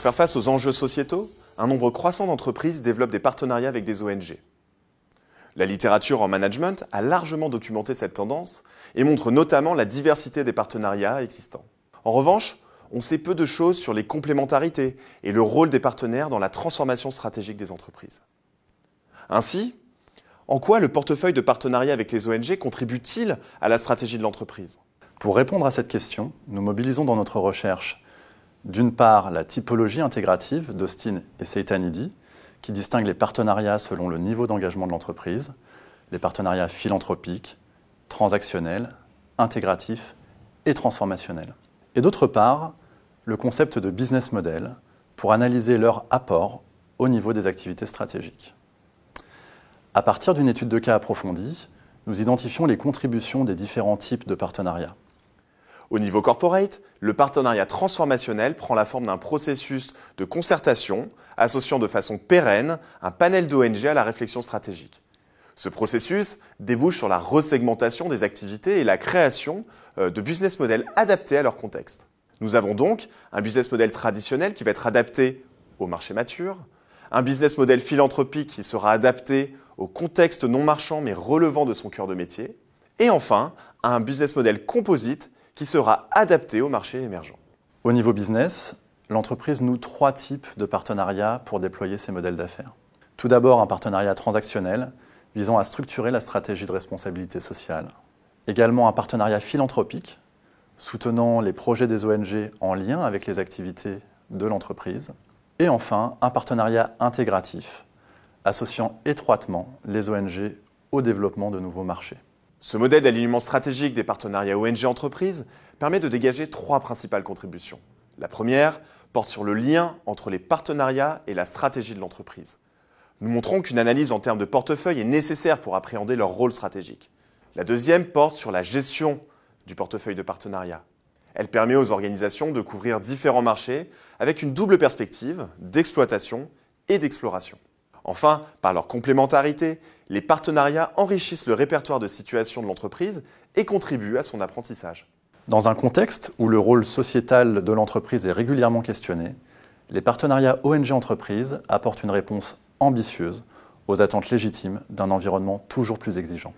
Pour faire face aux enjeux sociétaux, un nombre croissant d'entreprises développent des partenariats avec des ONG. La littérature en management a largement documenté cette tendance et montre notamment la diversité des partenariats existants. En revanche, on sait peu de choses sur les complémentarités et le rôle des partenaires dans la transformation stratégique des entreprises. Ainsi, en quoi le portefeuille de partenariat avec les ONG contribue-t-il à la stratégie de l'entreprise? Pour répondre à cette question, nous mobilisons dans notre recherche d'une part la typologie intégrative d'Austin et Seitanidi, qui distingue les partenariats selon le niveau d'engagement de l'entreprise, les partenariats philanthropiques, transactionnels, intégratifs et transformationnels. Et d'autre part, le concept de business model pour analyser leur apport au niveau des activités stratégiques. À partir d'une étude de cas approfondie, nous identifions les contributions des différents types de partenariats. Au niveau corporate, le partenariat transformationnel prend la forme d'un processus de concertation associant de façon pérenne un panel d'ONG à la réflexion stratégique. Ce processus débouche sur la resegmentation des activités et la création euh, de business models adaptés à leur contexte. Nous avons donc un business model traditionnel qui va être adapté au marché mature, un business model philanthropique qui sera adapté au contexte non marchand mais relevant de son cœur de métier, et enfin un business model composite qui sera adapté au marché émergent. Au niveau business, l'entreprise noue trois types de partenariats pour déployer ses modèles d'affaires. Tout d'abord, un partenariat transactionnel visant à structurer la stratégie de responsabilité sociale. Également un partenariat philanthropique soutenant les projets des ONG en lien avec les activités de l'entreprise. Et enfin, un partenariat intégratif associant étroitement les ONG au développement de nouveaux marchés. Ce modèle d'alignement stratégique des partenariats ONG-entreprises permet de dégager trois principales contributions. La première porte sur le lien entre les partenariats et la stratégie de l'entreprise. Nous montrons qu'une analyse en termes de portefeuille est nécessaire pour appréhender leur rôle stratégique. La deuxième porte sur la gestion du portefeuille de partenariat. Elle permet aux organisations de couvrir différents marchés avec une double perspective d'exploitation et d'exploration. Enfin, par leur complémentarité, les partenariats enrichissent le répertoire de situation de l'entreprise et contribuent à son apprentissage. Dans un contexte où le rôle sociétal de l'entreprise est régulièrement questionné, les partenariats ONG-entreprises apportent une réponse ambitieuse aux attentes légitimes d'un environnement toujours plus exigeant.